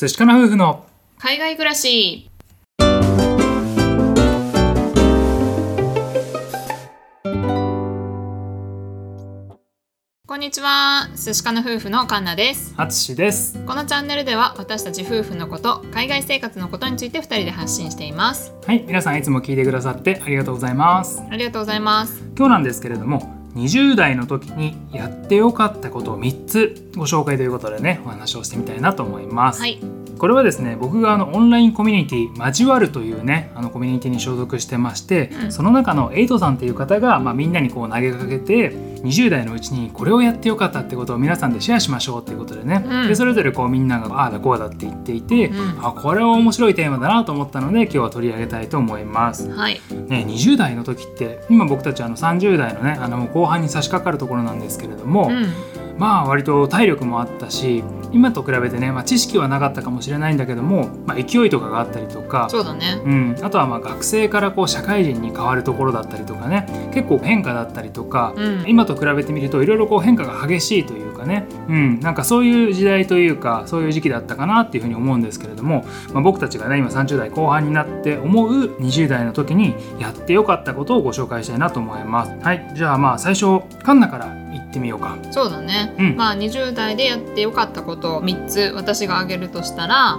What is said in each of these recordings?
寿司かな夫婦の海外暮らし。こんにちは。寿司かの夫婦のカンナです。あつしです。このチャンネルでは私たち夫婦のこと海外生活のことについて2人で発信しています。はい。皆さんいつも聞いてくださってありがとうございます。ありがとうございます。今日なんですけれども20代の時にやってよかったことを3つご紹介ということでねお話をしてみたいなと思います、はい。これはですね僕があのオンラインコミュニティ交わるというねあのコミュニティに所属してまして、うん。その中のエイトさんっていう方が、まあ、みんなにこう投げかけて20代のうちにこれをやってよかったってことを皆さんでシェアしましょうっていうことでね、うん。でそれぞれこうみんながああだこうだって言っていて、うん。あこれは面白いテーマだなと思ったので今日は取り上げたいと思います。はい。ね、20代の時って今僕たちあの30代のねあのもう後半に差し掛かるところなんですけれども、うんまあ割と体力もあったし今と比べてね、まあ、知識はなかったかもしれないんだけども、まあ、勢いとかがあったりとかそうだね。うん、あとはまあ学生からこう社会人に変わるところだったりとかね結構変化だったりとか、うん。今と比べてみるといろいろこう変化が激しいというかね、うん、なんかそういう時代というかそういう時期だったかなっていうふうに思うんですけれども、まあ、僕たちがね今30代後半になって思う20代の時にやってよかったことをご紹介したいなと思います。はい、じゃあまあ最初カンナから言ってみようか。そうだね、うん。まあ20代でやってよかったことを3つ私が挙げるとしたら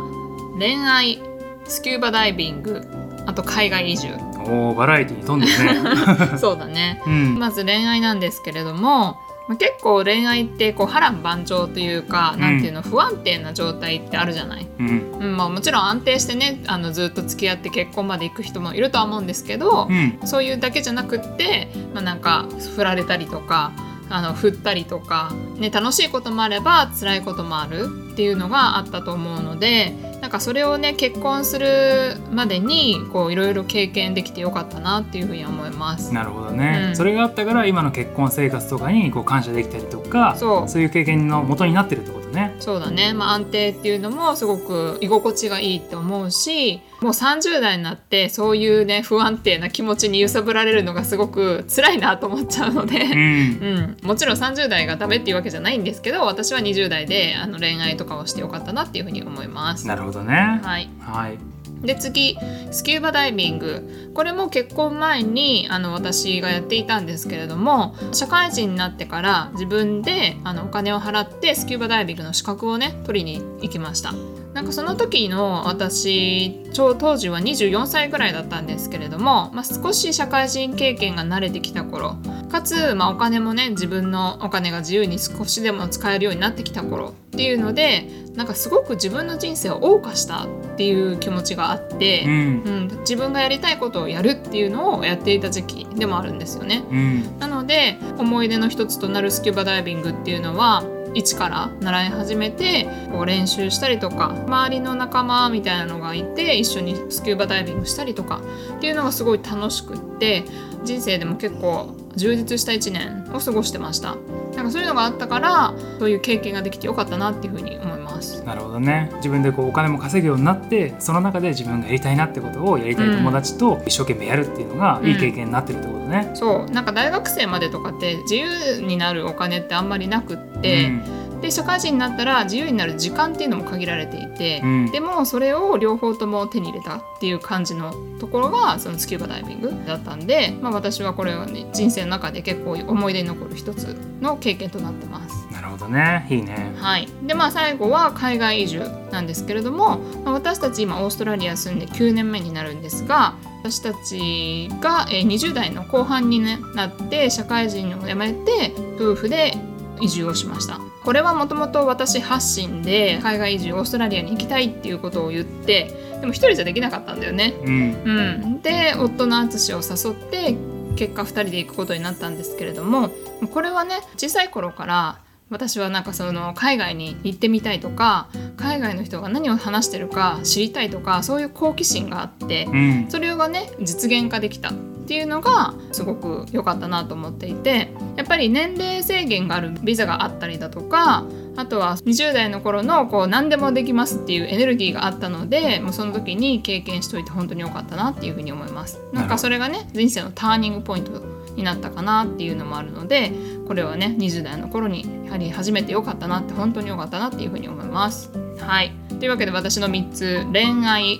恋愛スキューバダイビングあと海外移住。おーバラエティに富んでるね。そうだね。うん、まず恋愛なんですけれどもまあ結構恋愛ってこう波乱万丈というか、うん。なんていうの不安定な状態ってあるじゃない、うん、うんまあ、もちろん安定してねあのずっと付き合って結婚まで行く人もいるとは思うんですけど、うん、そういうだけじゃなくって、まあ、なんか振られたりとかあの振ったりとか、ね、楽しいこともあれば辛いこともあるっていうのがあったと思うのでなんかそれをね結婚するまでにこういろいろ経験できてよかったなっていうふうに思います。なるほどね、うんそれがあったから今の結婚生活とかにこう感謝できたりとかそういう経験の元になってるってこ。そうだね、まあ、安定っていうのもすごく居心地がいいって思うしもう30代になってそういうね不安定な気持ちに揺さぶられるのがすごく辛いなと思っちゃうので、うんうん、もちろん30代がダメっていうわけじゃないんですけど私は20代であの恋愛とかをしてよかったなっていうふうに思います。なるほどね。はい、はい。で次スキューバダイビング。これも結婚前にあの私がやっていたんですけれども社会人になってから自分であのお金を払ってスキューバダイビングの資格をね取りに行きました。なんかその時の私当時は24歳ぐらいだったんですけれども、まあ、少し社会人経験が慣れてきた頃かつ、まあ、お金もね自分のお金が自由に少しでも使えるようになってきた頃っていうのでなんかすごく自分の人生を謳歌したっていう気持ちがあって、うんうん、自分がやりたいことをやるっていうのをやっていた時期でもあるんですよね。うんなので思い出の一つとなるスキューバダイビングっていうのは一から習い始めてこう練習したりとか周りの仲間みたいなのがいて一緒にスキューバダイビングしたりとかっていうのがすごい楽しくって人生でも結構充実した1年を過ごしてました。なんかそういうのがあったからそういう経験ができてよかったなっていうふうに思いますなるほどね。自分でこうお金も稼ぐようになってその中で自分がやりたいなってことをやりたい友達と一生懸命やるっていうのがいい経験になってるってことね。そうなんか大学生までとかって自由になるお金ってあんまりなくって、で社会人になったら自由になる時間っていうのも限られていて、うんでもそれを両方とも手に入れたっていう感じのところがそのスキューバダイビングだったんで、まあ、私はこれは、ね、人生の中で結構思い出に残る一つの経験となってます。うんなるほどね。いいね。はい、でまあ最後は海外移住なんですけれども、まあ私たち今オーストラリア住んで9年目になるんですが私たちがえー20代の後半に、ね、なって社会人を辞めて夫婦で移住をしましたこれはもともと私発信で海外移住オーストラリアに行きたいっていうことを言ってでも一人じゃできなかったんだよね。うん。うん、で夫の淳を誘って結果2人で行くことになったんですけれどもこれはね小さい頃から私はなんかその海外に行ってみたいとか海外の人が何を話してるか知りたいとかそういう好奇心があってうん。それがね実現化できたっていうのがすごく良かったなと思っていてやっぱり年齢制限があるビザがあったりだとかあとは20代の頃のこう何でもできますっていうエネルギーがあったのでもうその時に経験しといて本当に良かったなっていうふうに思います。なんかそれがね人生のターニングポイントになったかなっていうのもあるのでこれはね20代の頃にやはり初めて良かったなって本当に良かったなっていうふうに思います。はい。というわけで私の3つ恋愛、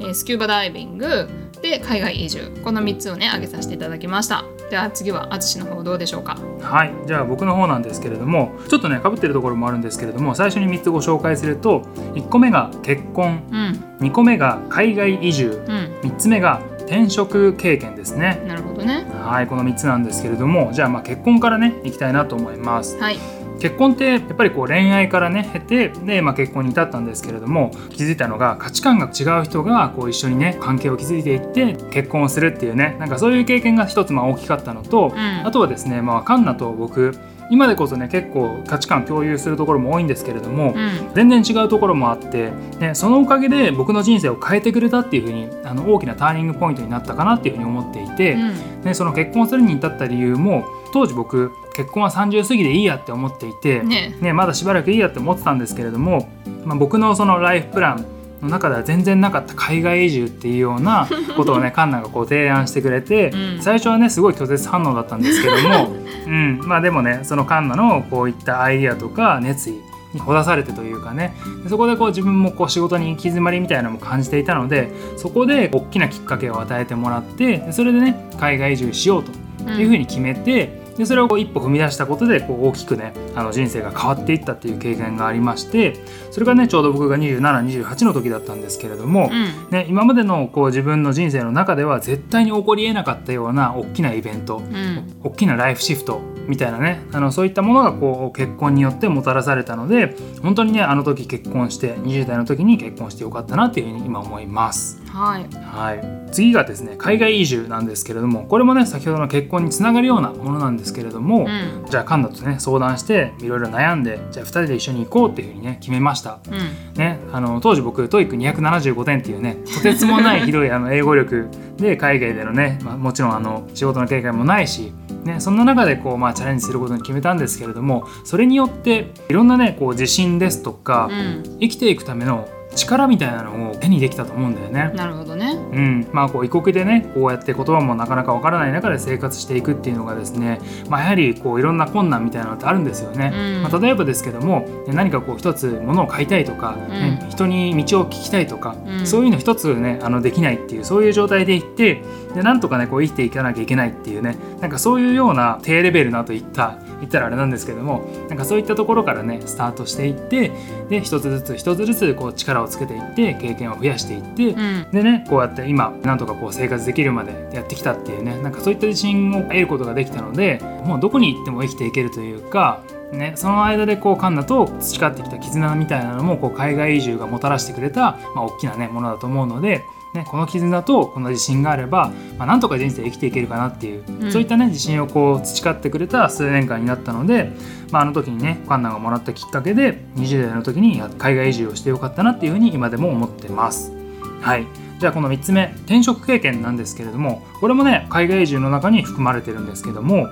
えースキューバダイビングで海外移住。この3つをね挙げさせていただきました。では次は淳の方どうでしょうか？はい。じゃあ僕の方なんですけれどもちょっとねかぶってるところもあるんですけれども最初に3つご紹介すると1個目が結婚。うん。2個目が海外移住。うん。3つ目が転職経験ですね。なるほどね。はいこの3つなんですけれどもじゃあまあ結婚からねいきたいなと思います。はい結婚ってやっぱりこう恋愛からね経てで、まあ、結婚に至ったんですけれども気づいたのが価値観が違う人がこう一緒にね関係を築いていって結婚をするっていうねなんかそういう経験が一つまあ大きかったのと、うん。あとはですね、まあ、カンナと僕今でこそね結構価値観共有するところも多いんですけれども、うん。全然違うところもあって、ね、そのおかげで僕の人生を変えてくれたっていうふうにあの大きなターニングポイントになったかなっていうふうに思っていて、うん。でその結婚するに至った理由も当時僕結婚は30過ぎでいいやって思っていて、ね。ね、まだしばらくいいやって思ってたんですけれども、まあ、僕のそのライフプランの中では全然なかった海外移住っていうような ことをねカンナがこう提案してくれて、うん。最初はねすごい拒絶反応だったんですけども、うん、まあでもねそのカンナのこういったアイディアとか熱意にほだされてというかねでそこでこう自分もこう仕事に行き詰まりみたいなのも感じていたのでそこで大きなきっかけを与えてもらってでそれでね海外移住しようというふうに決めて、でそれをこう一歩踏み出したことでこう大きくねあの人生が変わっていったっていう経験がありましてそれがねちょうど僕が2728の時だったんですけれども、うんね、今までのこう自分の人生の中では絶対に起こりえなかったような大きなイベントうん大きなライフシフトみたいなねあのそういったものがこう結婚によってもたらされたので本当にねあの時結婚して20代の時に結婚してよかったなっていうふうに今思います。はい。はい、次がですね海外移住なんですけれどもこれもね先ほどの結婚につながるようなものなんですけれども、うん。じゃあカンナとね相談していろいろ悩んでじゃあ2人で一緒に行こうっていうふうにね決めました。うん。ね、あの当時僕 TOEIC275 点っていうねとてつもないひどいあの英語力で海外でのね、まあ、もちろんあの仕事の経験もないし、ね、そんな中でこう、まあ、チャレンジすることに決めたんですけれどもそれによっていろんなねこう自信ですとか、うん。生きていくための力みたいなのを手にできたと思うんだよね。なるほどね。うん、まあこう異国でねこうやって言葉もなかなかわからない中で生活していくっていうのがですね、まあ、やはりこういろんな困難みたいなのってあるんですよね。うん。まあ、例えばですけどもね何かこう一つ物を買いたいとか、ねうん。人に道を聞きたいとか、うん。そういうの一つねあのできないっていうそういう状態でいってでなんとかねこう生きていかなきゃいけないっていうねなんかそういうような低レベルなといった言ったらあれなんですけどもなんかそういったところからねスタートしていってで一つずつ一つずつこう力をつけていって経験を増やしていって、うんでねこうやって今なんとかこう生活できるまでやってきたっていうねなんかそういった自信を得ることができたのでもうどこに行っても生きていけるというか、ね、その間でこうカンナと培ってきた絆みたいなのもこう海外移住がもたらしてくれた、まあ、大きなねものだと思うので。ね、この絆とこの自信があれば、まあ、なんとか人生生きていけるかなっていう、うんそういったね自信をこう培ってくれた数年間になったので、まあ、あの時にねカンナがもらったきっかけで20代の時に海外移住をしてよかったなっていうふうに今でも思ってます。はいじゃあこの3つ目転職経験なんですけれどもこれもね海外移住の中に含まれてるんですけども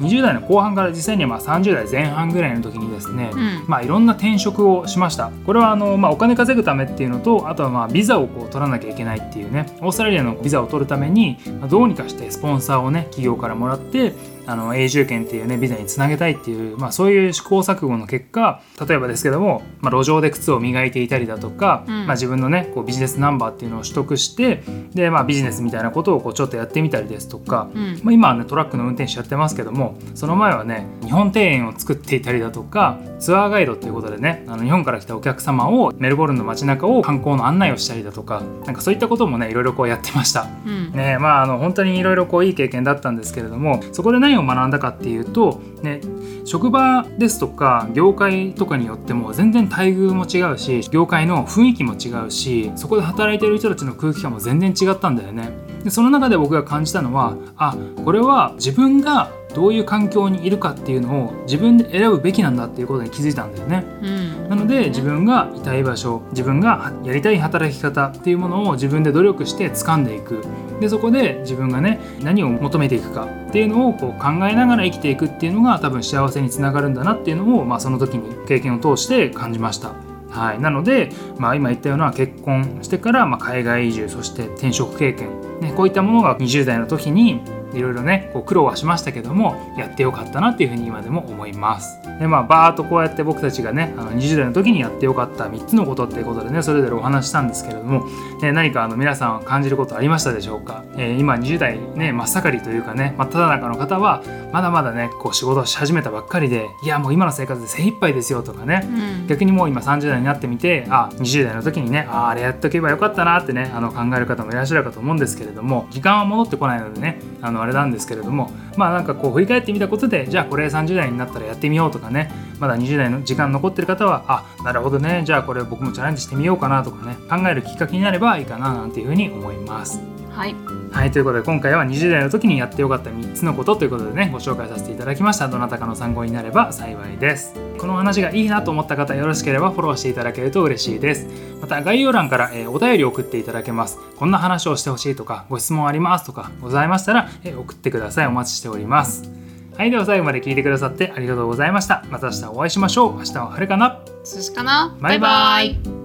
20代の後半から実際にはまあ30代前半ぐらいの時にですね、うん。まあ、いろんな転職をしました。これはあの、まあ、お金稼ぐためっていうのとあとはまあビザをこう取らなきゃいけないっていうねオーストラリアのビザを取るために、まあどうにかしてスポンサーをね企業からもらってあの永住権っていうねビザにつなげたいっていう、まあ、そういう試行錯誤の結果例えばですけども、まあ、路上で靴を磨いていたりだとか、うん。まあ、自分のねこうビジネスナンバーっていうのを取得してで、まあ、ビジネスみたいなことをこうちょっとやってみたりですとか、うん。まあ、今はねトラックの運転手やってますけどもその前はね日本庭園を作っていたりだとかツアーガイドっていうことでねあの日本から来たお客様をメルボルンの街中を観光の案内をしたりだとかなんかそういったこともねいろいろこうやってました。うん。ねまあ、あの本当にいろいろこういい経験だったんですけれどもそこで何を学んだかっていうと、ね、職場ですとか業界とかによっても全然待遇も違うし業界の雰囲気も違うしそこで働いてる人たちの空気感も全然違ったんだよね。でその中で僕が感じたのはあこれは自分がどういう環境にいるかっていうのを自分で選ぶべきなんだっていうことに気づいたんだよね。うんなので自分がいたい場所自分がやりたい働き方っていうものを自分で努力して掴んでいくでそこで自分がね何を求めていくかっていうのをこう考えながら生きていくっていうのが多分幸せにつながるんだなっていうのを、まあ、その時に経験を通して感じました。はい、なので、まあ、今言ったような結婚してから、ま、海外移住そして転職経験、ね、こういったものが20代の時にいろいろねこう苦労はしましたけどもやってよかったなっていうふうに今でも思います。でまあバーっとこうやって僕たちがねあの20代の時にやってよかった3つのことっていうことでねそれぞれお話したんですけれども、ね、何かあの皆さん感じることありましたでしょうか、えー、今20代ね真っ盛りというかね真っ只中の方はまだまだねこう仕事をし始めたばっかりでいやもう今の生活で精一杯ですよとかね、うん、逆にもう今30代になってみてあ20代の時にねああれやっとけばよかったなってねあの考える方もいらっしゃるかと思うんですけれども時間は戻ってこないのでねあのあれなんですけれどもまあなんかこう振り返ってみたことでじゃあこれ30代になったらやってみようとかねまだ20代の時間残ってる方はあなるほどねじゃあこれ僕もチャレンジしてみようかなとかね考えるきっかけになればいいかななんていうふうに思います。はい、はい、ということで今回は20代の時にやってよかった3つのことということでねご紹介させていただきました。どなたかの参考になれば幸いです。この話がいいなと思った方よろしければフォローしていただけると嬉しいです。また概要欄から、えー、お便りを送っていただけます。こんな話をしてほしいとかご質問ありますとかございましたら、えー、送ってください。お待ちしております。はいでは最後まで聞いてくださってありがとうございました。また明日お会いしましょう。明日は晴れかな。寿司かな。バイバイ